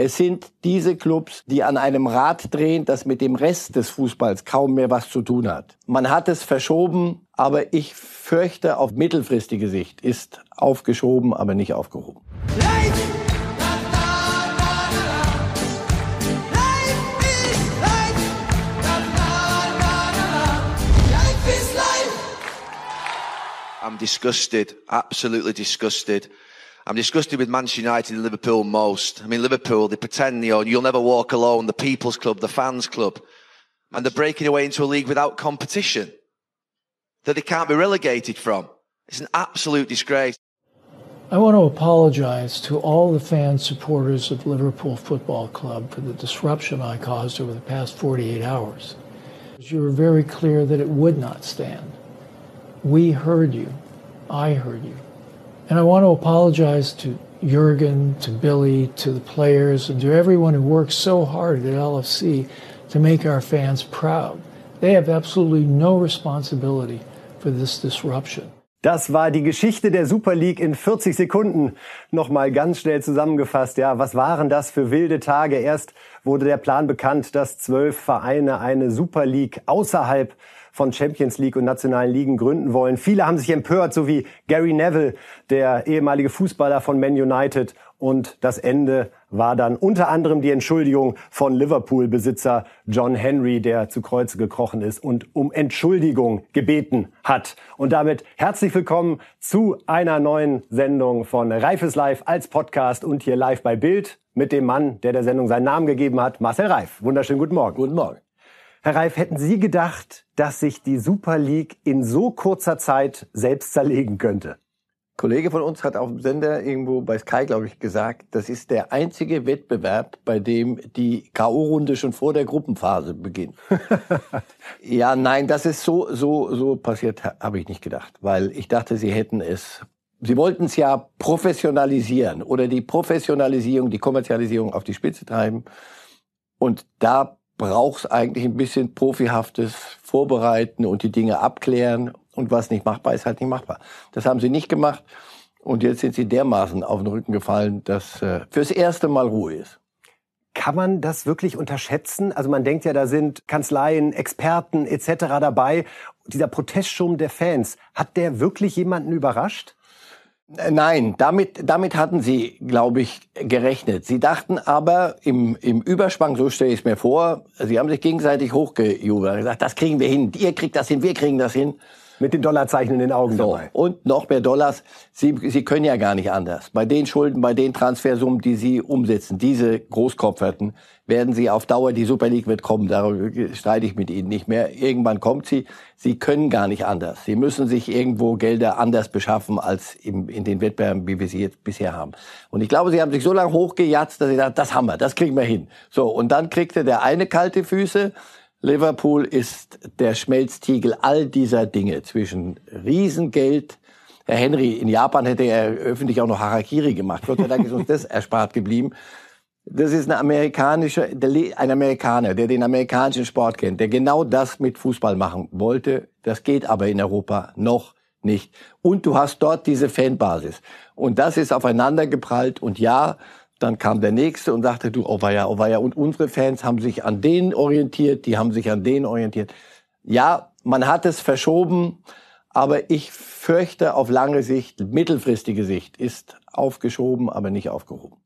Es sind diese Clubs, die an einem Rad drehen, das mit dem Rest des Fußballs kaum mehr was zu tun hat. Man hat es verschoben, aber ich fürchte, auf mittelfristige Sicht ist aufgeschoben, aber nicht aufgehoben. I'm disgusted, absolutely disgusted. I'm disgusted with Manchester United and Liverpool most. I mean, Liverpool, they pretend, you know, you'll never walk alone, the people's club, the fans club. And they're breaking away into a league without competition that they can't be relegated from. It's an absolute disgrace. I want to apologize to all the fans, supporters of Liverpool Football Club for the disruption I caused over the past 48 hours. You were very clear that it would not stand. We heard you. I heard you. And I want to apologize to Jurgen, to Billy, to the players, and to everyone who worked so hard at LFC to make our fans proud. They have absolutely no responsibility for this disruption. Das war die Geschichte der Super League in 40 Sekunden. Nochmal ganz schnell zusammengefasst. Ja, was waren das für wilde Tage? Erst wurde der Plan bekannt, dass zwölf Vereine eine Super League außerhalb von Champions League und nationalen Ligen gründen wollen. Viele haben sich empört, so wie Gary Neville, der ehemalige Fußballer von Man United. Und das Ende war dann unter anderem die Entschuldigung von Liverpool-Besitzer John Henry, der zu Kreuze gekrochen ist und um Entschuldigung gebeten hat. Und damit herzlich willkommen zu einer neuen Sendung von Reifes Live als Podcast und hier live bei Bild mit dem Mann, der der Sendung seinen Namen gegeben hat, Marcel Reif. Wunderschönen guten Morgen. Guten Morgen. Herr Reif, hätten Sie gedacht, dass sich die Super League in so kurzer Zeit selbst zerlegen könnte? Kollege von uns hat auf dem Sender irgendwo bei Sky, glaube ich, gesagt, das ist der einzige Wettbewerb, bei dem die K.O.-Runde schon vor der Gruppenphase beginnt. ja, nein, das ist so, so, so passiert, habe ich nicht gedacht, weil ich dachte, sie hätten es Sie wollten es ja professionalisieren oder die Professionalisierung, die Kommerzialisierung auf die Spitze treiben. Und da braucht es eigentlich ein bisschen profihaftes Vorbereiten und die Dinge abklären. Und was nicht machbar ist, halt nicht machbar. Das haben sie nicht gemacht. Und jetzt sind sie dermaßen auf den Rücken gefallen, dass äh, fürs erste Mal Ruhe ist. Kann man das wirklich unterschätzen? Also man denkt ja, da sind Kanzleien, Experten etc. dabei. Dieser Protestschirm der Fans, hat der wirklich jemanden überrascht? Äh, nein, damit, damit hatten sie, glaube ich, gerechnet. Sie dachten aber im, im Überspann, so stelle ich es mir vor, sie haben sich gegenseitig hochgejubelt gesagt, das kriegen wir hin, ihr kriegt das hin, wir kriegen das hin. Mit den Dollarzeichen in den Augen so, dabei. Und noch mehr Dollars. Sie, Sie können ja gar nicht anders. Bei den Schulden, bei den Transfersummen, die Sie umsetzen, diese Großkopferten, werden Sie auf Dauer, die Super League wird kommen, darüber streite ich mit Ihnen nicht mehr. Irgendwann kommt sie. Sie können gar nicht anders. Sie müssen sich irgendwo Gelder anders beschaffen als im, in den Wettbewerben, wie wir sie jetzt bisher haben. Und ich glaube, Sie haben sich so lange hochgejatzt, dass Sie sagen, das haben wir, das kriegen wir hin. So, und dann kriegte der eine kalte Füße, Liverpool ist der Schmelztiegel all dieser Dinge zwischen Riesengeld. Herr Henry, in Japan hätte er öffentlich auch noch Harakiri gemacht. Gott sei Dank ist uns das erspart geblieben. Das ist eine amerikanische, ein Amerikaner, der den amerikanischen Sport kennt, der genau das mit Fußball machen wollte. Das geht aber in Europa noch nicht. Und du hast dort diese Fanbasis. Und das ist aufeinander geprallt. Und ja, dann kam der nächste und sagte, du, oh weia, oh weia. Und unsere Fans haben sich an denen orientiert, die haben sich an denen orientiert. Ja, man hat es verschoben, aber ich fürchte auf lange Sicht, mittelfristige Sicht, ist aufgeschoben, aber nicht aufgehoben.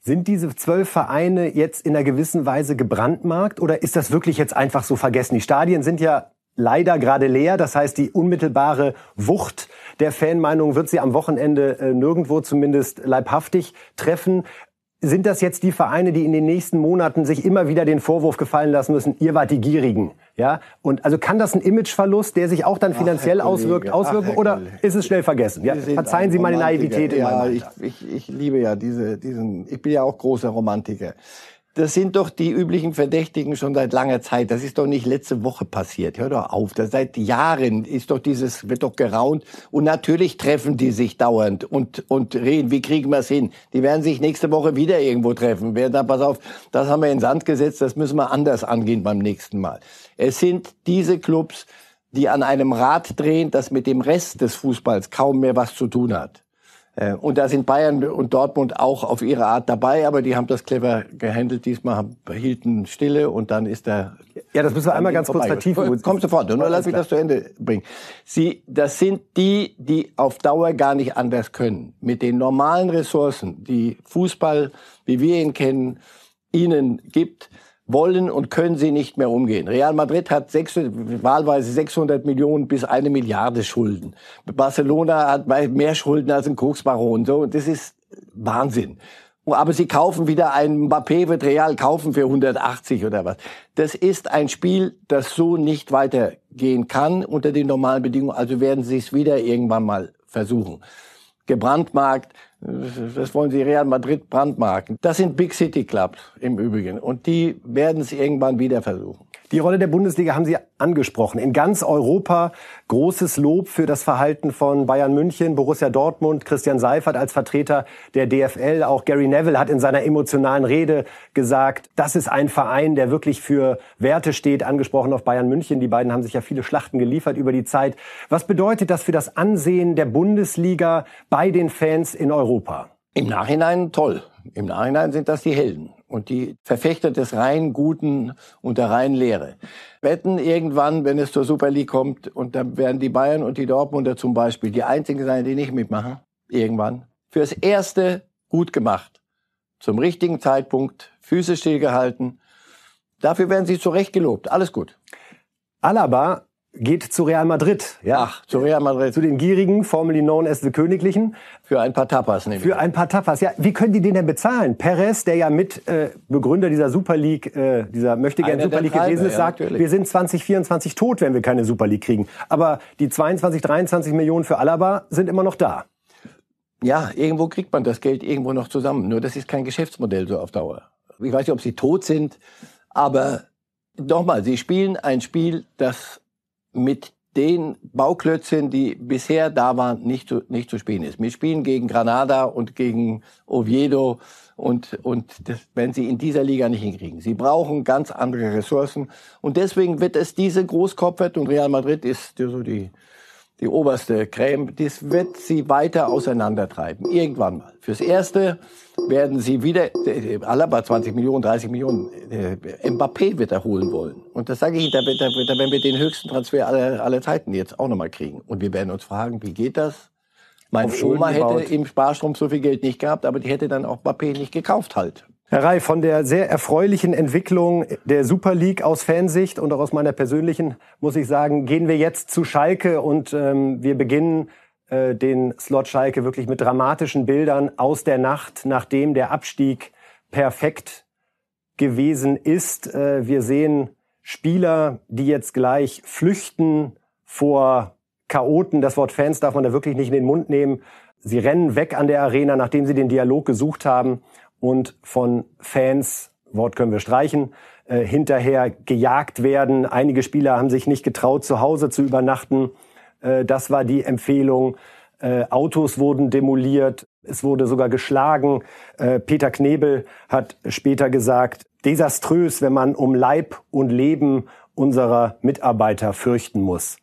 Sind diese zwölf Vereine jetzt in einer gewissen Weise gebrandmarkt oder ist das wirklich jetzt einfach so vergessen? Die Stadien sind ja leider gerade leer. Das heißt, die unmittelbare Wucht der Fanmeinung wird sie am Wochenende äh, nirgendwo zumindest leibhaftig treffen. Sind das jetzt die Vereine, die in den nächsten Monaten sich immer wieder den Vorwurf gefallen lassen müssen, ihr wart die Gierigen? Ja? Und also kann das ein Imageverlust, der sich auch dann finanziell Ach, auswirkt, auswirken Ach, oder ist es schnell vergessen? Ja? Verzeihen Sie meine Naivität. Ja, ich, ich, ich liebe ja diese, diesen, ich bin ja auch großer Romantiker das sind doch die üblichen Verdächtigen schon seit langer Zeit. Das ist doch nicht letzte Woche passiert. Hör doch auf. Das seit Jahren ist doch dieses, wird doch geraunt. Und natürlich treffen die sich dauernd und, und reden, wie kriegen wir es hin? Die werden sich nächste Woche wieder irgendwo treffen. Wer da, pass auf, das haben wir in Sand gesetzt, das müssen wir anders angehen beim nächsten Mal. Es sind diese Clubs, die an einem Rad drehen, das mit dem Rest des Fußballs kaum mehr was zu tun hat. Äh, und da sind Bayern und Dortmund auch auf ihre Art dabei, aber die haben das clever gehandelt. Diesmal haben, hielten Stille und dann ist der. Ja, das müssen wir einmal ganz kurz vertiefen. Komm sofort, nur lass mich das zu Ende bringen. Sie, das sind die, die auf Dauer gar nicht anders können. Mit den normalen Ressourcen, die Fußball, wie wir ihn kennen, ihnen gibt, wollen und können sie nicht mehr umgehen. Real Madrid hat sechs, wahlweise 600 Millionen bis eine Milliarde Schulden. Barcelona hat mehr Schulden als ein Koksbaron. So, das ist Wahnsinn. Aber sie kaufen wieder einen Mbappé, wird Real kaufen für 180 oder was. Das ist ein Spiel, das so nicht weitergehen kann unter den normalen Bedingungen. Also werden sie es wieder irgendwann mal versuchen. Gebrandmarkt, das wollen sie Real Madrid brandmarken. Das sind Big City Clubs im Übrigen. Und die werden es irgendwann wieder versuchen. Die Rolle der Bundesliga haben Sie angesprochen. In ganz Europa großes Lob für das Verhalten von Bayern München, Borussia Dortmund, Christian Seifert als Vertreter der DFL. Auch Gary Neville hat in seiner emotionalen Rede gesagt, das ist ein Verein, der wirklich für Werte steht, angesprochen auf Bayern München. Die beiden haben sich ja viele Schlachten geliefert über die Zeit. Was bedeutet das für das Ansehen der Bundesliga bei den Fans in Europa? Im Nachhinein toll. Im Nachhinein sind das die Helden und die Verfechter des rein Guten und der reinen Lehre. Wetten irgendwann, wenn es zur Super League kommt, und dann werden die Bayern und die Dortmunder zum Beispiel die einzigen sein, die nicht mitmachen, irgendwann. Fürs Erste gut gemacht. Zum richtigen Zeitpunkt, Füße stillgehalten. Dafür werden sie zurecht gelobt. Alles gut. Alaba geht zu Real Madrid. Ja, Ach, zu Real Madrid. Zu den gierigen, formerly known as the Königlichen. Für ein paar Tapas, nämlich. Für ein paar Tapas, ja. Wie können die den denn bezahlen? Perez, der ja mit äh, Begründer dieser Super League, äh, dieser möchte gerne Super League gewesen ist, sagt, ja, wir sind 2024 tot, wenn wir keine Super League kriegen. Aber die 22, 23 Millionen für Alaba sind immer noch da. Ja, irgendwo kriegt man das Geld irgendwo noch zusammen. Nur das ist kein Geschäftsmodell so auf Dauer. Ich weiß nicht, ob sie tot sind, aber nochmal, sie spielen ein Spiel, das mit den Bauklötzchen, die bisher da waren, nicht zu, nicht zu spielen ist. Wir spielen gegen Granada und gegen Oviedo und, und das werden sie in dieser Liga nicht hinkriegen. Sie brauchen ganz andere Ressourcen und deswegen wird es diese Großkopfert und Real Madrid ist so die, die oberste Creme, das wird sie weiter auseinandertreiben. Irgendwann mal. Fürs Erste werden sie wieder, äh, Alaba 20 Millionen, 30 Millionen, äh, Mbappé wird er holen wollen. Und das sage ich Ihnen, da, da, da werden wir den höchsten Transfer aller, aller Zeiten jetzt auch nochmal kriegen. Und wir werden uns fragen, wie geht das? Meine Oma hätte im Sparstrom so viel Geld nicht gehabt, aber die hätte dann auch Mbappé nicht gekauft halt. Herr Rey, von der sehr erfreulichen Entwicklung der Super League aus Fansicht und auch aus meiner persönlichen, muss ich sagen, gehen wir jetzt zu Schalke und ähm, wir beginnen äh, den Slot Schalke wirklich mit dramatischen Bildern aus der Nacht, nachdem der Abstieg perfekt gewesen ist. Äh, wir sehen Spieler, die jetzt gleich flüchten vor Chaoten. Das Wort Fans darf man da wirklich nicht in den Mund nehmen. Sie rennen weg an der Arena, nachdem sie den Dialog gesucht haben und von Fans, Wort können wir streichen, äh, hinterher gejagt werden. Einige Spieler haben sich nicht getraut, zu Hause zu übernachten. Äh, das war die Empfehlung. Äh, Autos wurden demoliert. Es wurde sogar geschlagen. Äh, Peter Knebel hat später gesagt, desaströs, wenn man um Leib und Leben unserer Mitarbeiter fürchten muss.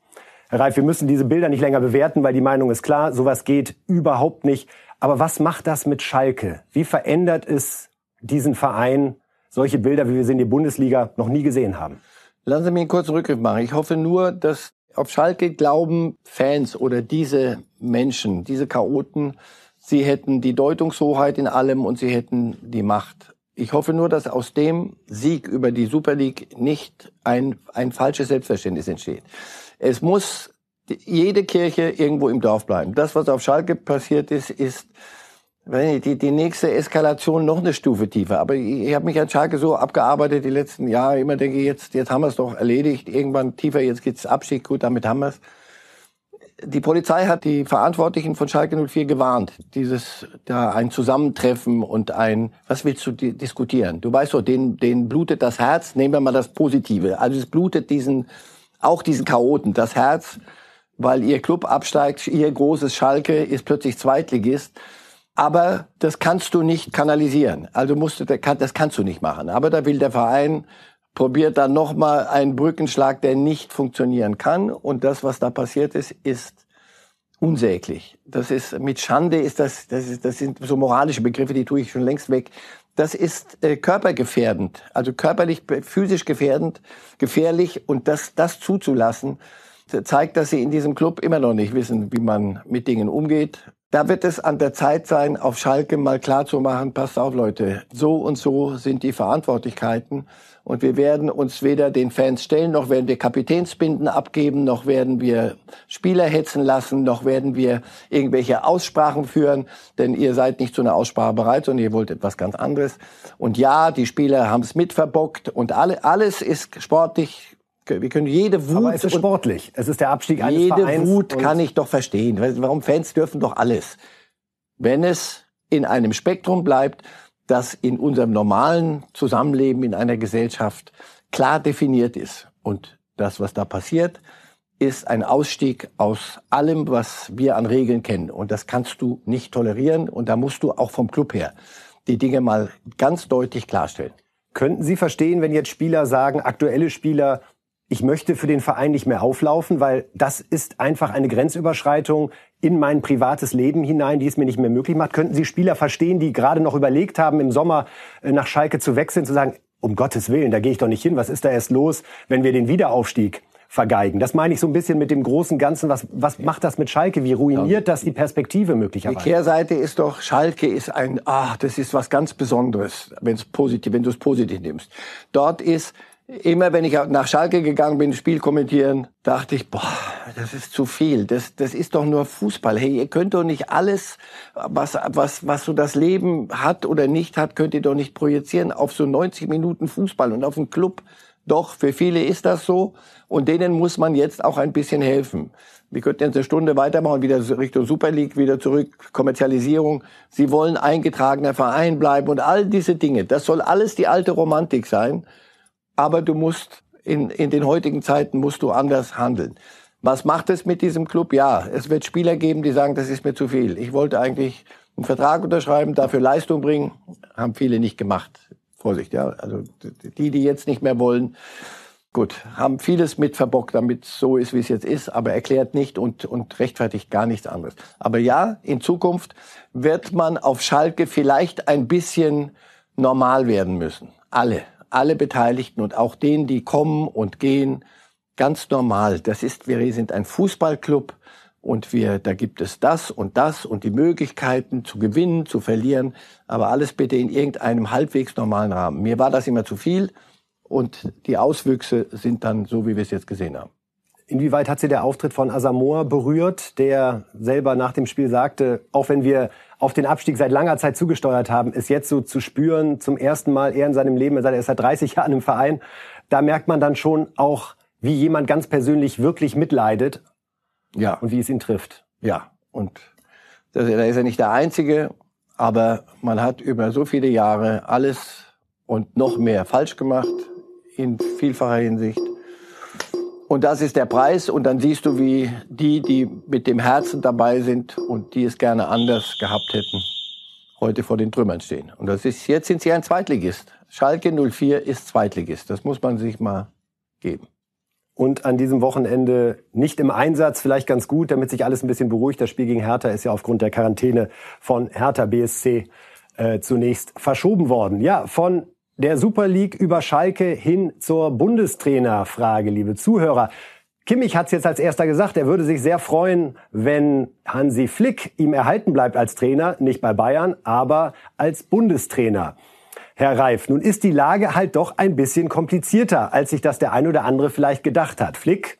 Herr Reif, wir müssen diese Bilder nicht länger bewerten, weil die Meinung ist klar, sowas geht überhaupt nicht. Aber was macht das mit Schalke? Wie verändert es diesen Verein, solche Bilder, wie wir sie in der Bundesliga noch nie gesehen haben? Lassen Sie mich einen kurzen Rückgriff machen. Ich hoffe nur, dass auf Schalke glauben Fans oder diese Menschen, diese Chaoten, sie hätten die Deutungshoheit in allem und sie hätten die Macht. Ich hoffe nur, dass aus dem Sieg über die Super League nicht ein, ein falsches Selbstverständnis entsteht. Es muss jede Kirche irgendwo im Dorf bleiben. Das, was auf Schalke passiert ist, ist die, die nächste Eskalation noch eine Stufe tiefer. Aber ich, ich habe mich an Schalke so abgearbeitet die letzten Jahre. Immer denke ich, jetzt, jetzt haben wir es doch erledigt. Irgendwann tiefer, jetzt geht's Abstieg. Gut, damit haben wir es. Die Polizei hat die Verantwortlichen von Schalke 04 gewarnt. Dieses, da ein Zusammentreffen und ein, was willst du diskutieren? Du weißt doch, den, den blutet das Herz. Nehmen wir mal das Positive. Also es blutet diesen, auch diesen Chaoten, das Herz, weil ihr Club absteigt. Ihr großes Schalke ist plötzlich Zweitligist aber das kannst du nicht kanalisieren. Also musst du, das kannst du nicht machen. Aber da will der Verein probiert dann nochmal einen Brückenschlag, der nicht funktionieren kann. Und das, was da passiert ist, ist unsäglich. Das ist mit Schande ist das, das, ist, das sind so moralische Begriffe, die tue ich schon längst weg. Das ist äh, körpergefährdend, also körperlich, physisch gefährdend, gefährlich und das, das zuzulassen, zeigt, dass sie in diesem Club immer noch nicht wissen, wie man mit Dingen umgeht. Da wird es an der Zeit sein, auf Schalke mal klar zu machen, passt auf Leute, so und so sind die Verantwortlichkeiten und wir werden uns weder den Fans stellen, noch werden wir Kapitänsbinden abgeben, noch werden wir Spieler hetzen lassen, noch werden wir irgendwelche Aussprachen führen, denn ihr seid nicht zu einer Aussprache bereit, sondern ihr wollt etwas ganz anderes. Und ja, die Spieler haben es mitverbockt und alle, alles ist sportlich wir können jede Wut. Aber es ist sportlich. Es ist der Abstieg eines jede Vereins. Jede Wut kann ich doch verstehen. Warum Fans dürfen doch alles. Wenn es in einem Spektrum bleibt, das in unserem normalen Zusammenleben in einer Gesellschaft klar definiert ist. Und das, was da passiert, ist ein Ausstieg aus allem, was wir an Regeln kennen. Und das kannst du nicht tolerieren. Und da musst du auch vom Club her die Dinge mal ganz deutlich klarstellen. Könnten Sie verstehen, wenn jetzt Spieler sagen, aktuelle Spieler, ich möchte für den Verein nicht mehr auflaufen, weil das ist einfach eine Grenzüberschreitung in mein privates Leben hinein, die es mir nicht mehr möglich macht. Könnten Sie Spieler verstehen, die gerade noch überlegt haben, im Sommer äh, nach Schalke zu wechseln, zu sagen, um Gottes Willen, da gehe ich doch nicht hin, was ist da erst los, wenn wir den Wiederaufstieg vergeigen. Das meine ich so ein bisschen mit dem großen Ganzen. Was, was macht das mit Schalke? Wie ruiniert das die Perspektive möglicherweise? Die Kehrseite ist doch, Schalke ist ein, ah, das ist was ganz Besonderes, wenn es positiv, wenn du es positiv nimmst. Dort ist Immer wenn ich nach Schalke gegangen bin, Spiel kommentieren, dachte ich, boah, das ist zu viel. Das, das ist doch nur Fußball. Hey, ihr könnt doch nicht alles, was, was, was so das Leben hat oder nicht hat, könnt ihr doch nicht projizieren auf so 90 Minuten Fußball und auf einen Club. Doch, für viele ist das so. Und denen muss man jetzt auch ein bisschen helfen. Wir könnten jetzt eine Stunde weitermachen, wieder Richtung Super League, wieder zurück, Kommerzialisierung. Sie wollen eingetragener Verein bleiben und all diese Dinge. Das soll alles die alte Romantik sein aber du musst in, in den heutigen Zeiten musst du anders handeln. Was macht es mit diesem Club? Ja, es wird Spieler geben, die sagen, das ist mir zu viel. Ich wollte eigentlich einen Vertrag unterschreiben, dafür Leistung bringen, haben viele nicht gemacht. Vorsicht, ja. Also die, die jetzt nicht mehr wollen, gut, haben vieles mit verbockt, damit so ist, wie es jetzt ist, aber erklärt nicht und, und rechtfertigt gar nichts anderes. Aber ja, in Zukunft wird man auf Schalke vielleicht ein bisschen normal werden müssen. Alle alle Beteiligten und auch denen, die kommen und gehen, ganz normal. Das ist, wir sind ein Fußballclub und wir, da gibt es das und das und die Möglichkeiten zu gewinnen, zu verlieren, aber alles bitte in irgendeinem halbwegs normalen Rahmen. Mir war das immer zu viel und die Auswüchse sind dann so, wie wir es jetzt gesehen haben. Inwieweit hat Sie der Auftritt von Asamoah berührt, der selber nach dem Spiel sagte, auch wenn wir auf den Abstieg seit langer Zeit zugesteuert haben, ist jetzt so zu spüren, zum ersten Mal er in seinem Leben, er ist seit 30 Jahren im Verein, da merkt man dann schon auch, wie jemand ganz persönlich wirklich mitleidet. Ja. Und wie es ihn trifft. Ja. Und da ist er nicht der Einzige, aber man hat über so viele Jahre alles und noch mehr falsch gemacht, in vielfacher Hinsicht. Und das ist der Preis. Und dann siehst du, wie die, die mit dem Herzen dabei sind und die es gerne anders gehabt hätten, heute vor den Trümmern stehen. Und das ist, jetzt sind sie ein Zweitligist. Schalke 04 ist Zweitligist. Das muss man sich mal geben. Und an diesem Wochenende nicht im Einsatz, vielleicht ganz gut, damit sich alles ein bisschen beruhigt. Das Spiel gegen Hertha ist ja aufgrund der Quarantäne von Hertha BSC äh, zunächst verschoben worden. Ja, von der Super League über Schalke hin zur Bundestrainerfrage, liebe Zuhörer. Kimmich hat es jetzt als erster gesagt, er würde sich sehr freuen, wenn Hansi Flick ihm erhalten bleibt als Trainer, nicht bei Bayern, aber als Bundestrainer. Herr Reif, nun ist die Lage halt doch ein bisschen komplizierter, als sich das der ein oder andere vielleicht gedacht hat. Flick,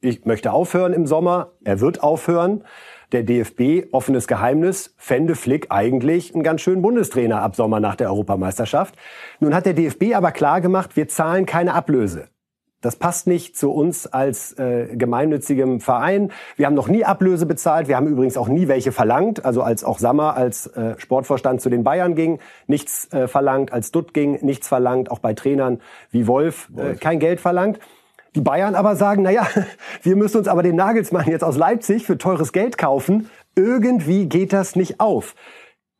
ich möchte aufhören im Sommer, er wird aufhören der DFB, offenes Geheimnis, fände Flick eigentlich einen ganz schönen Bundestrainer ab Sommer nach der Europameisterschaft. Nun hat der DFB aber klar gemacht, wir zahlen keine Ablöse. Das passt nicht zu uns als äh, gemeinnützigem Verein. Wir haben noch nie Ablöse bezahlt. Wir haben übrigens auch nie welche verlangt. Also als auch Sammer als äh, Sportvorstand zu den Bayern ging, nichts äh, verlangt. Als Dutt ging, nichts verlangt. Auch bei Trainern wie Wolf, äh, Wolf. Äh, kein Geld verlangt. Die Bayern aber sagen, na ja, wir müssen uns aber den Nagelsmann jetzt aus Leipzig für teures Geld kaufen. Irgendwie geht das nicht auf.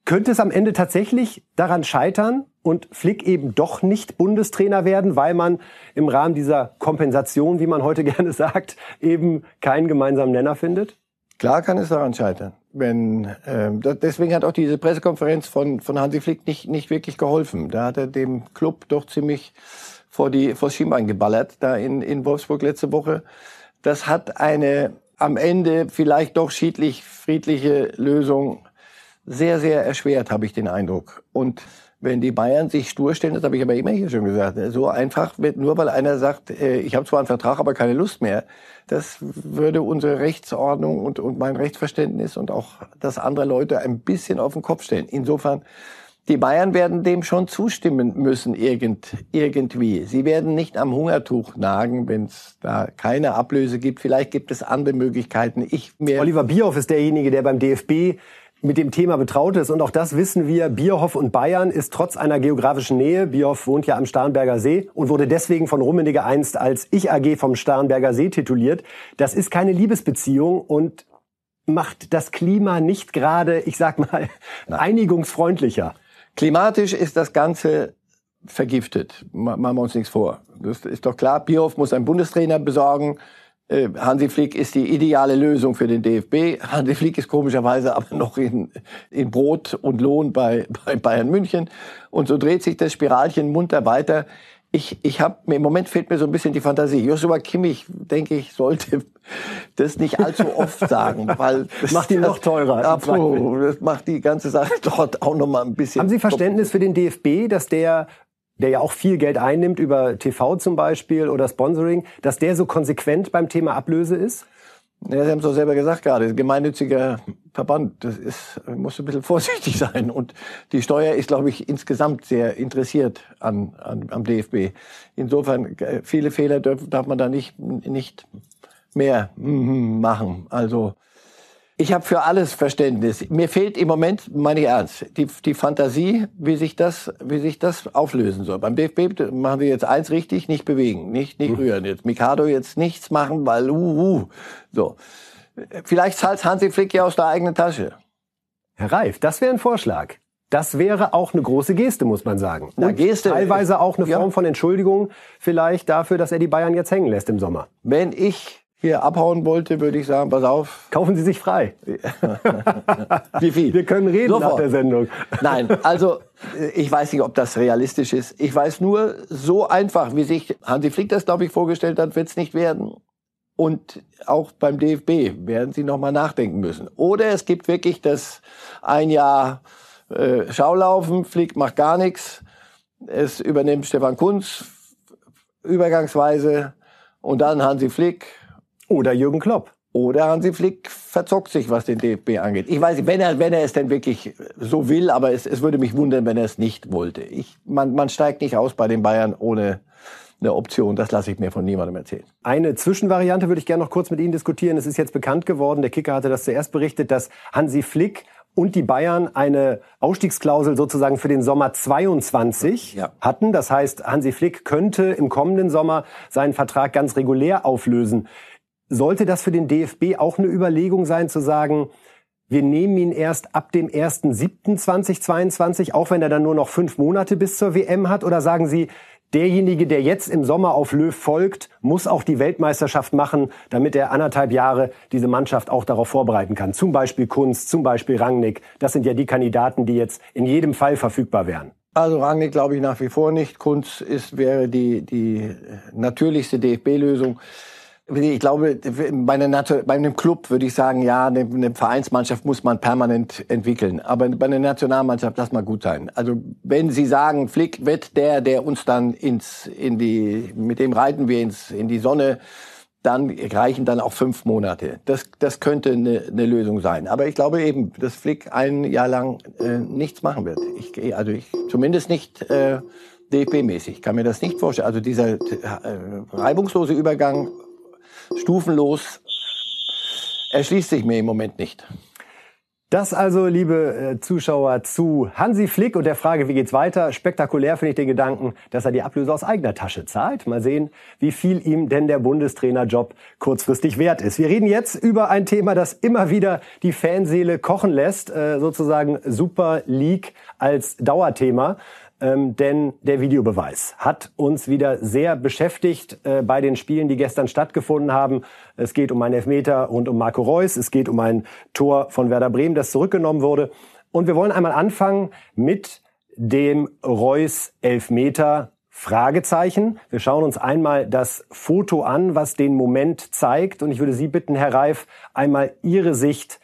Könnte es am Ende tatsächlich daran scheitern und Flick eben doch nicht Bundestrainer werden, weil man im Rahmen dieser Kompensation, wie man heute gerne sagt, eben keinen gemeinsamen Nenner findet? Klar kann es daran scheitern. Wenn, äh, deswegen hat auch diese Pressekonferenz von, von Hansi Flick nicht, nicht wirklich geholfen. Da hat er dem Club doch ziemlich vor die vor Schienbein geballert, da in, in Wolfsburg letzte Woche. Das hat eine am Ende vielleicht doch schiedlich friedliche Lösung sehr, sehr erschwert, habe ich den Eindruck. Und wenn die Bayern sich stur stellen, das habe ich aber immer hier schon gesagt, so einfach wird nur, weil einer sagt, äh, ich habe zwar einen Vertrag, aber keine Lust mehr, das würde unsere Rechtsordnung und, und mein Rechtsverständnis und auch das andere Leute ein bisschen auf den Kopf stellen. Insofern, die Bayern werden dem schon zustimmen müssen, irgend, irgendwie. Sie werden nicht am Hungertuch nagen, wenn es da keine Ablöse gibt. Vielleicht gibt es andere Möglichkeiten. Ich mir Oliver Bierhoff ist derjenige, der beim DFB mit dem Thema betraut ist. Und auch das wissen wir. Bierhoff und Bayern ist trotz einer geografischen Nähe, Bierhoff wohnt ja am Starnberger See und wurde deswegen von Rummenigge einst als Ich AG vom Starnberger See tituliert. Das ist keine Liebesbeziehung und macht das Klima nicht gerade, ich sag mal, einigungsfreundlicher. Klimatisch ist das Ganze vergiftet. Machen wir uns nichts vor. Das ist doch klar. Bierhoff muss einen Bundestrainer besorgen. Äh, Hansi Flick ist die ideale Lösung für den DFB. Hansi Flick ist komischerweise aber noch in, in Brot und Lohn bei, bei Bayern München. Und so dreht sich das Spiralchen munter weiter. Ich, ich habe im Moment fehlt mir so ein bisschen die Fantasie. Joshua Kimmich, denke ich, sollte das nicht allzu oft sagen, weil das macht ihn noch teurer. Absolut, das macht die ganze Sache dort auch noch mal ein bisschen. Haben Sie Verständnis für den DFB, dass der der ja auch viel Geld einnimmt über TV zum Beispiel oder Sponsoring, dass der so konsequent beim Thema Ablöse ist? Ja, Sie haben es doch selber gesagt gerade, gemeinnütziger Verband, das ist, muss ein bisschen vorsichtig sein. Und die Steuer ist, glaube ich, insgesamt sehr interessiert an, an, am DFB. Insofern, äh, viele Fehler darf, darf man da nicht, nicht mehr machen. Also, ich habe für alles Verständnis. Mir fehlt im Moment, meine ich ernst, die, die Fantasie, wie sich das, wie sich das auflösen soll. Beim DFB machen wir jetzt eins richtig, nicht bewegen, nicht, nicht rühren. Jetzt Mikado jetzt nichts machen, weil uh, uh. so. Vielleicht zahlt Hansi Flick ja aus der eigenen Tasche. Herr Reif, das wäre ein Vorschlag. Das wäre auch eine große Geste, muss man sagen. Na, Geste, teilweise auch eine Form ja. von Entschuldigung vielleicht dafür, dass er die Bayern jetzt hängen lässt im Sommer. Wenn ich hier abhauen wollte, würde ich sagen, pass auf. Kaufen Sie sich frei. Wie viel? Wir können reden Sofort. nach der Sendung. Nein, also ich weiß nicht, ob das realistisch ist. Ich weiß nur, so einfach, wie sich Hansi Flick das, glaube ich, vorgestellt hat, wird es nicht werden. Und auch beim DFB werden sie nochmal nachdenken müssen. Oder es gibt wirklich das ein Jahr äh, Schaulaufen, Flick macht gar nichts. Es übernimmt Stefan Kunz übergangsweise und dann Hansi Flick oder Jürgen Klopp. Oder Hansi Flick verzockt sich, was den DFB angeht. Ich weiß nicht, wenn er, wenn er es denn wirklich so will, aber es, es würde mich wundern, wenn er es nicht wollte. Ich, man, man steigt nicht aus bei den Bayern ohne eine Option. Das lasse ich mir von niemandem erzählen. Eine Zwischenvariante würde ich gerne noch kurz mit Ihnen diskutieren. Es ist jetzt bekannt geworden, der Kicker hatte das zuerst berichtet, dass Hansi Flick und die Bayern eine Ausstiegsklausel sozusagen für den Sommer 22 ja. hatten. Das heißt, Hansi Flick könnte im kommenden Sommer seinen Vertrag ganz regulär auflösen. Sollte das für den DFB auch eine Überlegung sein, zu sagen, wir nehmen ihn erst ab dem 1.7.2022, auch wenn er dann nur noch fünf Monate bis zur WM hat? Oder sagen Sie, derjenige, der jetzt im Sommer auf Löw folgt, muss auch die Weltmeisterschaft machen, damit er anderthalb Jahre diese Mannschaft auch darauf vorbereiten kann? Zum Beispiel Kunst, zum Beispiel Rangnick. Das sind ja die Kandidaten, die jetzt in jedem Fall verfügbar wären. Also Rangnick glaube ich nach wie vor nicht. Kunst ist, wäre die, die natürlichste DFB-Lösung. Ich glaube, bei, einer, bei einem Club würde ich sagen, ja, eine, eine Vereinsmannschaft muss man permanent entwickeln. Aber bei einer Nationalmannschaft, lass mal gut sein. Also wenn Sie sagen, Flick wird der, der uns dann ins, in die, mit dem reiten wir ins, in die Sonne, dann reichen dann auch fünf Monate. Das, das könnte eine, eine Lösung sein. Aber ich glaube eben, dass Flick ein Jahr lang äh, nichts machen wird. Ich, also ich, zumindest nicht äh, DFB-mäßig. Kann mir das nicht vorstellen. Also dieser äh, reibungslose Übergang stufenlos erschließt sich mir im Moment nicht. Das also, liebe äh, Zuschauer, zu Hansi Flick und der Frage, wie geht's weiter? Spektakulär finde ich den Gedanken, dass er die Ablöse aus eigener Tasche zahlt. Mal sehen, wie viel ihm denn der Bundestrainerjob kurzfristig wert ist. Wir reden jetzt über ein Thema, das immer wieder die Fanseele kochen lässt, äh, sozusagen Super League als Dauerthema. Ähm, denn der Videobeweis hat uns wieder sehr beschäftigt äh, bei den Spielen, die gestern stattgefunden haben. Es geht um einen Elfmeter rund um Marco Reus, es geht um ein Tor von Werder Bremen, das zurückgenommen wurde. Und wir wollen einmal anfangen mit dem Reus Elfmeter Fragezeichen. Wir schauen uns einmal das Foto an, was den Moment zeigt. Und ich würde Sie bitten, Herr Reif, einmal Ihre Sicht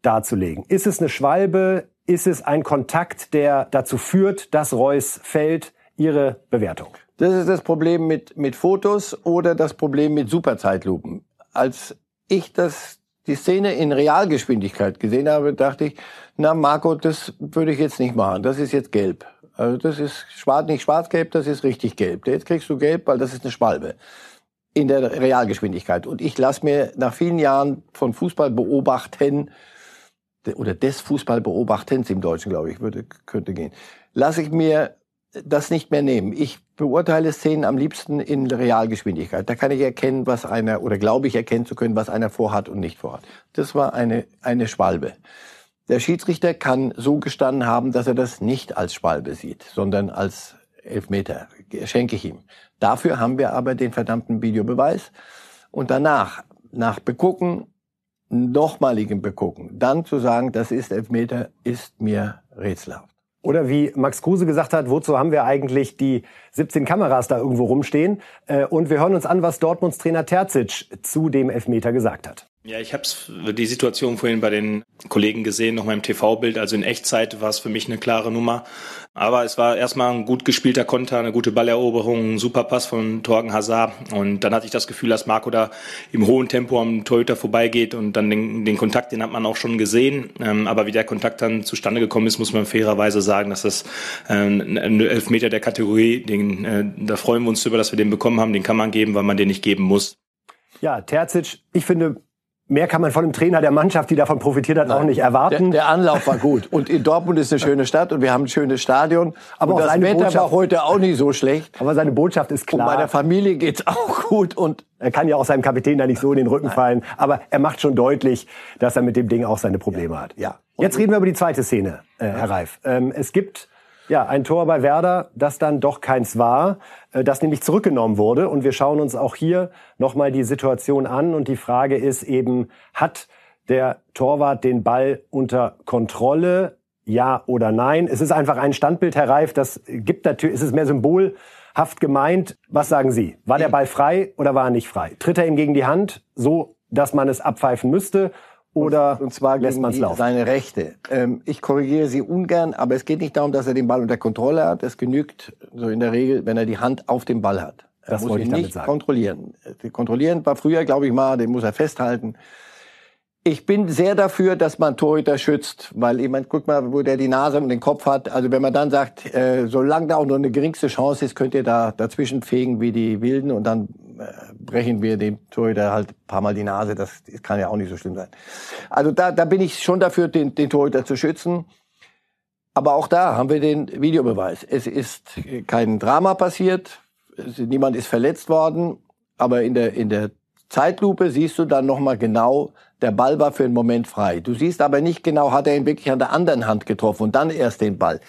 darzulegen. Ist es eine Schwalbe? Ist es ein Kontakt, der dazu führt, dass Reus fällt? Ihre Bewertung. Das ist das Problem mit, mit Fotos oder das Problem mit Superzeitlupen. Als ich das, die Szene in Realgeschwindigkeit gesehen habe, dachte ich, na Marco, das würde ich jetzt nicht machen. Das ist jetzt gelb. Also das ist schwarz, nicht schwarz-gelb, das ist richtig gelb. Jetzt kriegst du gelb, weil das ist eine Schwalbe in der Realgeschwindigkeit. Und ich lasse mir nach vielen Jahren von Fußball beobachten, oder des Fußballbeobachtens im Deutschen, glaube ich, würde, könnte gehen, lasse ich mir das nicht mehr nehmen. Ich beurteile Szenen am liebsten in Realgeschwindigkeit. Da kann ich erkennen, was einer, oder glaube ich erkennen zu können, was einer vorhat und nicht vorhat. Das war eine, eine Schwalbe. Der Schiedsrichter kann so gestanden haben, dass er das nicht als Schwalbe sieht, sondern als Elfmeter. Schenke ich ihm. Dafür haben wir aber den verdammten Videobeweis. Und danach, nach Begucken, nochmaligen Begucken, dann zu sagen, das ist Elfmeter, ist mir rätselhaft. Oder wie Max Kruse gesagt hat, wozu haben wir eigentlich die 17 Kameras da irgendwo rumstehen? Äh, und wir hören uns an, was Dortmunds Trainer Terzic zu dem Elfmeter gesagt hat. Ja, ich habe die Situation vorhin bei den Kollegen gesehen, noch mal im TV-Bild. Also in Echtzeit war es für mich eine klare Nummer. Aber es war erstmal ein gut gespielter Konter, eine gute Balleroberung, ein super Pass von Torgen Hazard. Und dann hatte ich das Gefühl, dass Marco da im hohen Tempo am Torhüter vorbeigeht und dann den, den Kontakt, den hat man auch schon gesehen. Ähm, aber wie der Kontakt dann zustande gekommen ist, muss man fairerweise sagen, dass das äh, ein Elfmeter der Kategorie, den, äh, da freuen wir uns drüber, dass wir den bekommen haben. Den kann man geben, weil man den nicht geben muss. Ja, Terzic, ich finde, mehr kann man von dem Trainer der Mannschaft, die davon profitiert hat, Nein. auch nicht erwarten. Der, der, Anlauf war gut. Und in Dortmund ist eine schöne Stadt und wir haben ein schönes Stadion. Aber das Wetter Botschaft, war heute auch nicht so schlecht. Aber seine Botschaft ist klar. Und bei der Familie geht's auch gut. Und er kann ja auch seinem Kapitän da nicht so in den Rücken Nein. fallen. Aber er macht schon deutlich, dass er mit dem Ding auch seine Probleme ja. hat. Ja. Jetzt reden wir über die zweite Szene, äh, Herr Reif. Ähm, es gibt ja, ein Tor bei Werder, das dann doch keins war, das nämlich zurückgenommen wurde. Und wir schauen uns auch hier nochmal die Situation an. Und die Frage ist eben, hat der Torwart den Ball unter Kontrolle? Ja oder nein? Es ist einfach ein Standbild, Herr Reif. Das gibt natürlich, es ist mehr symbolhaft gemeint. Was sagen Sie? War der Ball frei oder war er nicht frei? Tritt er ihm gegen die Hand, so dass man es abpfeifen müsste? Oder und zwar lässt man es laufen? Seine Rechte. Ähm, ich korrigiere Sie ungern, aber es geht nicht darum, dass er den Ball unter Kontrolle hat. Es genügt so in der Regel, wenn er die Hand auf dem Ball hat. Er das muss ihn nicht sagen. kontrollieren. Kontrollieren war früher, glaube ich mal, den muss er festhalten. Ich bin sehr dafür, dass man Torhüter schützt, weil jemand, guck mal, wo der die Nase und den Kopf hat. Also wenn man dann sagt, äh, solange da auch nur eine geringste Chance ist, könnt ihr da dazwischen fegen wie die Wilden und dann äh, brechen wir dem Torhüter halt ein paar Mal die Nase. Das, das kann ja auch nicht so schlimm sein. Also da, da bin ich schon dafür, den, den Torhüter zu schützen. Aber auch da haben wir den Videobeweis. Es ist kein Drama passiert, niemand ist verletzt worden, aber in der, in der Zeitlupe siehst du dann nochmal genau, der Ball war für einen Moment frei. Du siehst aber nicht genau, hat er ihn wirklich an der anderen Hand getroffen und dann erst den Ball.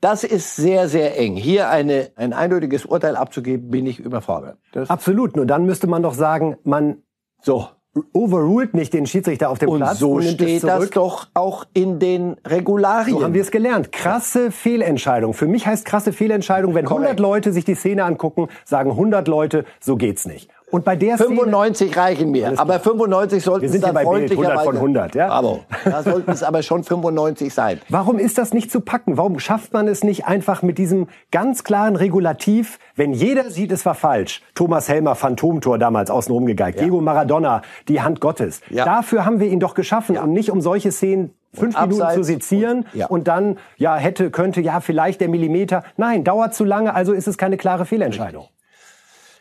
Das ist sehr, sehr eng. Hier eine, ein eindeutiges Urteil abzugeben, bin ich überfordert. Das Absolut. Nur dann müsste man doch sagen, man so overruled nicht den Schiedsrichter auf dem und Platz. So und so steht das doch auch in den Regularien. So haben wir es gelernt. Krasse Fehlentscheidung. Für mich heißt krasse Fehlentscheidung, wenn Korrekt. 100 Leute sich die Szene angucken, sagen 100 Leute, so geht's nicht. Und bei der 95 Szene, reichen mir, aber 95 sollten es dann ja freundlicherweise 100 von 100, ja? Bravo. Da sollten es aber schon 95 sein. Warum ist das nicht zu packen? Warum schafft man es nicht einfach mit diesem ganz klaren Regulativ, wenn jeder sieht, es war falsch? Thomas Helmer Phantomtor damals außenrum gegeigt, ja. Diego Maradona, die Hand Gottes. Ja. Dafür haben wir ihn doch geschaffen ja. und nicht um solche Szenen fünf und Minuten zu sezieren und, ja. und dann ja hätte könnte ja vielleicht der Millimeter. Nein, dauert zu lange, also ist es keine klare Fehlentscheidung.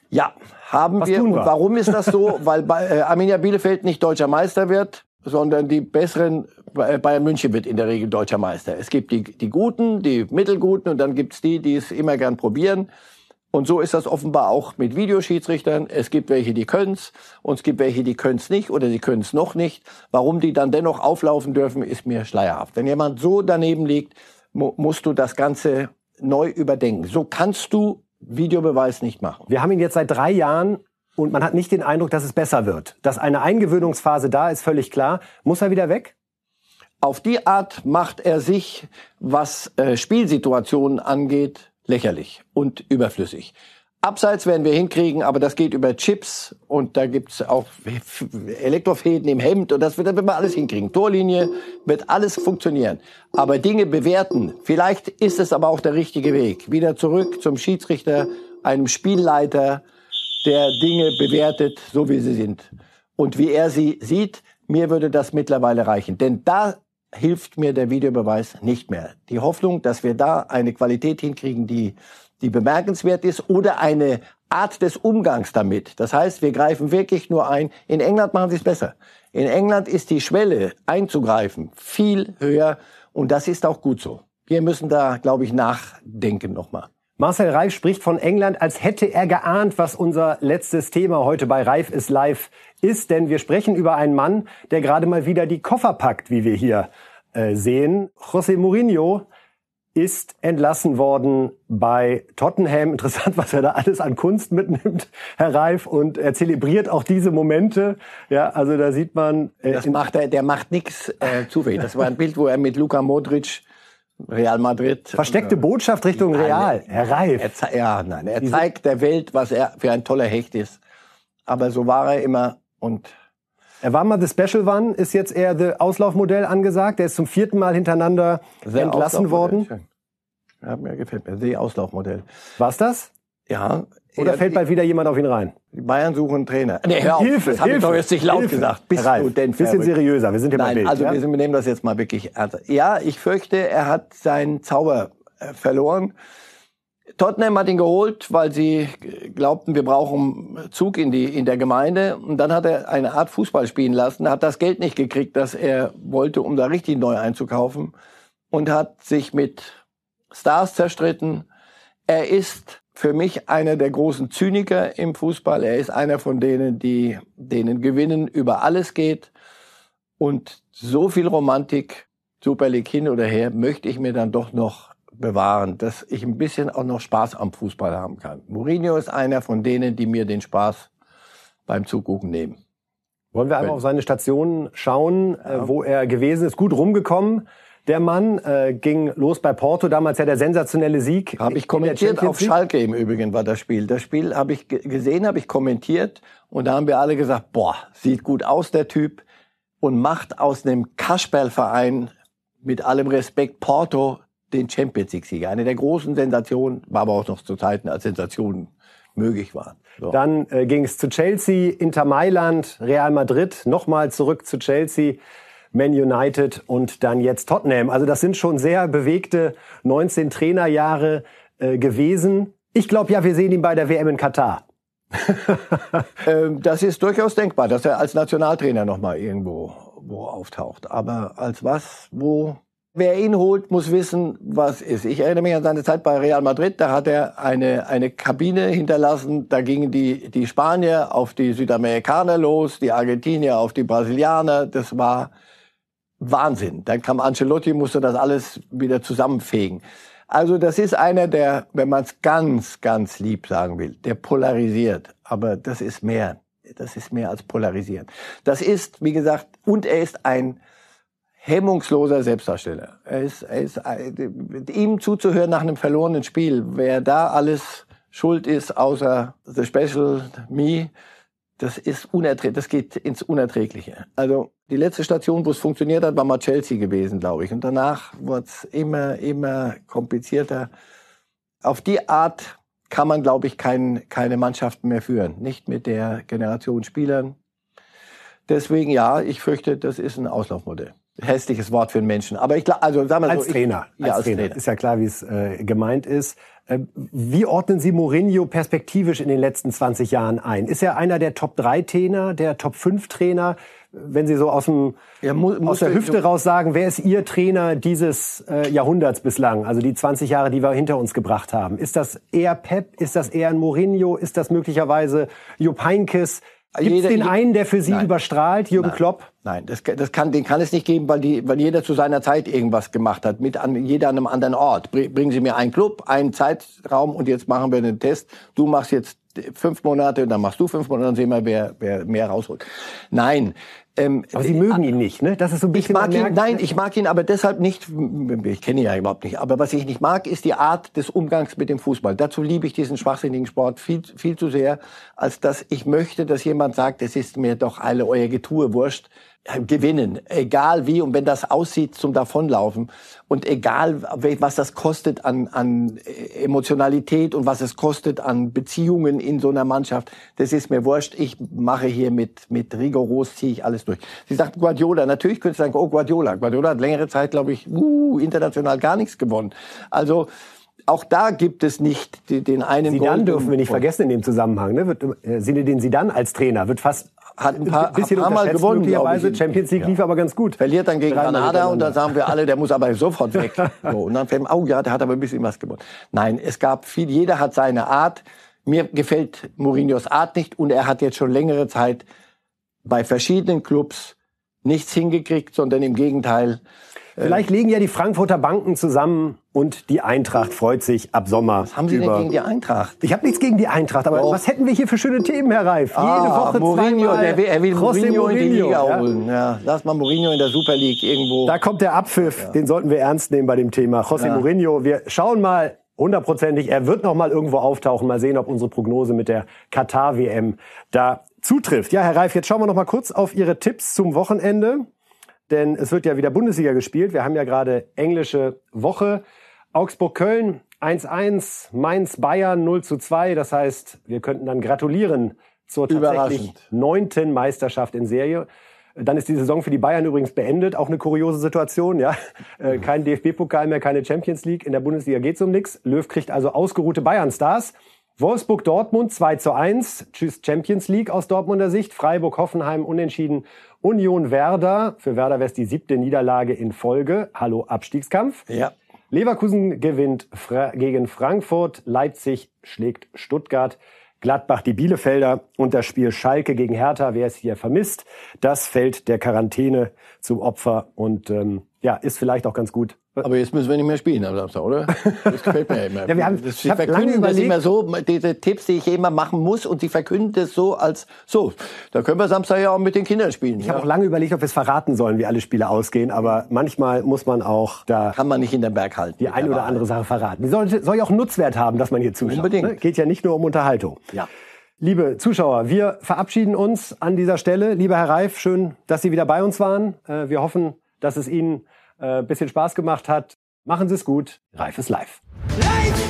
Ja, haben Was wir. wir. Und warum ist das so? Weil äh, Arminia Bielefeld nicht deutscher Meister wird, sondern die besseren äh, Bayern München wird in der Regel deutscher Meister. Es gibt die, die Guten, die Mittelguten und dann gibt's die, die es immer gern probieren. Und so ist das offenbar auch mit Videoschiedsrichtern. Es gibt welche, die können's und es gibt welche, die können's nicht oder sie können's noch nicht. Warum die dann dennoch auflaufen dürfen, ist mir schleierhaft. Wenn jemand so daneben liegt, mu musst du das Ganze neu überdenken. So kannst du Videobeweis nicht machen. Wir haben ihn jetzt seit drei Jahren und man hat nicht den Eindruck, dass es besser wird. Dass eine Eingewöhnungsphase da ist, völlig klar. Muss er wieder weg? Auf die Art macht er sich, was äh, Spielsituationen angeht, lächerlich und überflüssig. Abseits werden wir hinkriegen, aber das geht über Chips und da gibt's auch Elektrofäden im Hemd und das wird, dann alles hinkriegen. Torlinie wird alles funktionieren. Aber Dinge bewerten, vielleicht ist es aber auch der richtige Weg. Wieder zurück zum Schiedsrichter, einem Spielleiter, der Dinge bewertet, so wie sie sind. Und wie er sie sieht, mir würde das mittlerweile reichen. Denn da hilft mir der Videobeweis nicht mehr. Die Hoffnung, dass wir da eine Qualität hinkriegen, die die bemerkenswert ist, oder eine Art des Umgangs damit. Das heißt, wir greifen wirklich nur ein. In England machen sie es besser. In England ist die Schwelle einzugreifen viel höher und das ist auch gut so. Wir müssen da, glaube ich, nachdenken nochmal. Marcel Reif spricht von England, als hätte er geahnt, was unser letztes Thema heute bei Reif ist live ist, denn wir sprechen über einen Mann, der gerade mal wieder die Koffer packt, wie wir hier äh, sehen. José Mourinho ist entlassen worden bei Tottenham. Interessant, was er da alles an Kunst mitnimmt, Herr Reif, und er zelebriert auch diese Momente. Ja, also da sieht man. Äh, das macht er, der macht nichts äh, zufällig. Das war ein Bild, wo er mit Luka Modric Real Madrid. Versteckte Botschaft Richtung Real, Herr Reif. Er, ja, nein, er zeigt der Welt, was er für ein toller Hecht ist. Aber so war er immer und er war mal The Special One, ist jetzt eher The Auslaufmodell angesagt. Er ist zum vierten Mal hintereinander The entlassen worden. Ja, mir gefällt mir. The Auslaufmodell. War's das? Ja. Oder fällt bald wieder jemand auf ihn rein? Die Bayern suchen einen Trainer. Nee, hör auf. Hilfe, das habe ich doch jetzt nicht laut Hilfe. gesagt. Bist Ralf, du denn bisschen seriöser. Wir sind hier Nein, Bild, also ja? wir, nehmen das jetzt mal wirklich ernst. Ja, ich fürchte, er hat seinen Zauber äh, verloren. Tottenham hat ihn geholt, weil sie glaubten, wir brauchen Zug in, die, in der Gemeinde. Und dann hat er eine Art Fußball spielen lassen, hat das Geld nicht gekriegt, das er wollte, um da richtig neu einzukaufen. Und hat sich mit Stars zerstritten. Er ist für mich einer der großen Zyniker im Fußball. Er ist einer von denen, die, denen Gewinnen über alles geht. Und so viel Romantik, Super League hin oder her, möchte ich mir dann doch noch bewahren, dass ich ein bisschen auch noch Spaß am Fußball haben kann. Mourinho ist einer von denen, die mir den Spaß beim Zugucken nehmen. Wollen wir einmal auf seine Station schauen, äh, ja. wo er gewesen ist? Gut rumgekommen. Der Mann äh, ging los bei Porto, damals ja der sensationelle Sieg. Habe ich kommentiert auf Schalke im Übrigen war das Spiel. Das Spiel habe ich gesehen, habe ich kommentiert und da haben wir alle gesagt, boah, sieht gut aus der Typ und macht aus einem Kasperlverein mit allem Respekt Porto den Champions League-Sieger. Eine der großen Sensationen, war aber auch noch zu Zeiten, als Sensationen möglich waren. So. Dann äh, ging es zu Chelsea, Inter Mailand, Real Madrid, nochmal zurück zu Chelsea, Man United und dann jetzt Tottenham. Also das sind schon sehr bewegte 19 Trainerjahre äh, gewesen. Ich glaube ja, wir sehen ihn bei der WM in Katar. ähm, das ist durchaus denkbar, dass er als Nationaltrainer nochmal irgendwo wo auftaucht. Aber als was, wo, Wer ihn holt, muss wissen, was ist. Ich erinnere mich an seine Zeit bei Real Madrid. Da hat er eine, eine Kabine hinterlassen. Da gingen die, die Spanier auf die Südamerikaner los, die Argentinier auf die Brasilianer. Das war Wahnsinn. Dann kam Ancelotti, musste das alles wieder zusammenfegen. Also das ist einer, der, wenn man es ganz, ganz lieb sagen will, der polarisiert. Aber das ist mehr. Das ist mehr als polarisieren. Das ist, wie gesagt, und er ist ein hemmungsloser Selbstdarsteller. Er ist, er ist, äh, ihm zuzuhören nach einem verlorenen Spiel, wer da alles schuld ist, außer The Special Me, das ist unerträglich, das geht ins Unerträgliche. Also die letzte Station, wo es funktioniert hat, war mal Chelsea gewesen, glaube ich. Und danach wurde es immer, immer komplizierter. Auf die Art kann man, glaube ich, kein, keine Mannschaften mehr führen. Nicht mit der Generation Spielern. Deswegen ja, ich fürchte, das ist ein Auslaufmodell hässliches Wort für einen Menschen. Aber ich glaube, also sagen wir als so, Trainer, ich, ja, als, Trainer. Trainer. ist ja klar, wie es äh, gemeint ist. Äh, wie ordnen Sie Mourinho perspektivisch in den letzten 20 Jahren ein? Ist er einer der Top 3 Trainer, der Top 5 Trainer? Wenn Sie so aus, dem, ja, mu aus der Hüfte raus sagen, wer ist Ihr Trainer dieses äh, Jahrhunderts bislang? Also die 20 Jahre, die wir hinter uns gebracht haben. Ist das eher Pep? Ist das eher ein Mourinho? Ist das möglicherweise Jupp Heynckes? Gibt es den einen, der für Sie nein, überstrahlt, Jürgen nein, Klopp? Nein, das, das kann, den kann es nicht geben, weil, die, weil jeder zu seiner Zeit irgendwas gemacht hat, mit an, jeder an einem anderen Ort. Bringen Sie mir einen Club, einen Zeitraum und jetzt machen wir einen Test. Du machst jetzt fünf Monate, dann machst du fünf Monate, dann sehen wir, wer, wer mehr rausholt. Nein, ähm, aber Sie mögen ihn nicht, ne? Das ist so ein bisschen. Ich mag ihn, nein, ich mag ihn aber deshalb nicht. Ich kenne ihn ja überhaupt nicht. Aber was ich nicht mag, ist die Art des Umgangs mit dem Fußball. Dazu liebe ich diesen schwachsinnigen Sport viel, viel zu sehr, als dass ich möchte, dass jemand sagt, es ist mir doch alle euer Getue wurscht gewinnen, egal wie und wenn das aussieht zum Davonlaufen und egal was das kostet an, an Emotionalität und was es kostet an Beziehungen in so einer Mannschaft, das ist mir wurscht. Ich mache hier mit mit rigoros ziehe ich alles durch. Sie sagt Guardiola, natürlich könnte sagen, oh Guardiola, Guardiola hat längere Zeit, glaube ich, uh, international gar nichts gewonnen. Also auch da gibt es nicht den einen. Sidan dürfen wir nicht vergessen in dem Zusammenhang. Ne? Wird, äh, den Sidan als Trainer wird fast hat ein paar, ein paar Mal gewonnen. Möglicherweise. Champions League ja. lief aber ganz gut. Verliert dann gegen Granada und dann sagen wir alle, der muss aber sofort weg. so, und dann fällt oh ja, der hat aber ein bisschen was gewonnen. Nein, es gab viel, jeder hat seine Art. Mir gefällt Mourinhos Art nicht und er hat jetzt schon längere Zeit bei verschiedenen Clubs nichts hingekriegt, sondern im Gegenteil Vielleicht legen ja die Frankfurter Banken zusammen und die Eintracht freut sich ab Sommer. Was haben Sie denn gegen die Eintracht? Ich habe nichts gegen die Eintracht, aber oh. was hätten wir hier für schöne Themen, Herr Reif? Ah, Jede Woche Mourinho, zweimal. Der will, er will Mourinho, Mourinho in die Liga ja. holen. Ja, lass mal Mourinho in der Super League irgendwo. Da kommt der Abpfiff, ja. den sollten wir ernst nehmen bei dem Thema. José ja. Mourinho, wir schauen mal hundertprozentig, er wird noch mal irgendwo auftauchen. Mal sehen, ob unsere Prognose mit der Katar-WM da zutrifft. Ja, Herr Reif, jetzt schauen wir noch mal kurz auf Ihre Tipps zum Wochenende denn es wird ja wieder Bundesliga gespielt. Wir haben ja gerade englische Woche. Augsburg-Köln 1-1, Mainz-Bayern 0 2. Das heißt, wir könnten dann gratulieren zur tatsächlich neunten Meisterschaft in Serie. Dann ist die Saison für die Bayern übrigens beendet. Auch eine kuriose Situation, ja. Äh, kein DFB-Pokal mehr, keine Champions League. In der Bundesliga geht's um nichts. Löw kriegt also ausgeruhte Bayern-Stars. Wolfsburg-Dortmund 2 zu 1. Tschüss Champions League aus Dortmunder Sicht. Freiburg-Hoffenheim unentschieden. Union Werder. Für Werder wäre es die siebte Niederlage in Folge. Hallo Abstiegskampf. Ja. Leverkusen gewinnt Fra gegen Frankfurt. Leipzig schlägt Stuttgart. Gladbach die Bielefelder und das Spiel Schalke gegen Hertha, wer es hier vermisst, das fällt der Quarantäne zum Opfer und ähm, ja, ist vielleicht auch ganz gut, aber jetzt müssen wir nicht mehr spielen am Samstag, oder? Das gefällt mir ja immer. ja, wir haben, das, Sie verkünden das immer so, diese Tipps, die ich immer machen muss, und Sie verkünden das so als, so, da können wir Samstag ja auch mit den Kindern spielen. Ich ja. habe auch lange überlegt, ob wir es verraten sollen, wie alle Spiele ausgehen, aber manchmal muss man auch da... Kann man nicht in den Berg halten. Die eine oder andere Sache verraten. Die soll, soll ja auch Nutzwert haben, dass man hier zuschaut. Unbedingt. Ne? Geht ja nicht nur um Unterhaltung. Ja. Liebe Zuschauer, wir verabschieden uns an dieser Stelle. Lieber Herr Reif, schön, dass Sie wieder bei uns waren. Äh, wir hoffen, dass es Ihnen äh, bisschen Spaß gemacht hat. Machen Sie es gut. Reif ist live. live!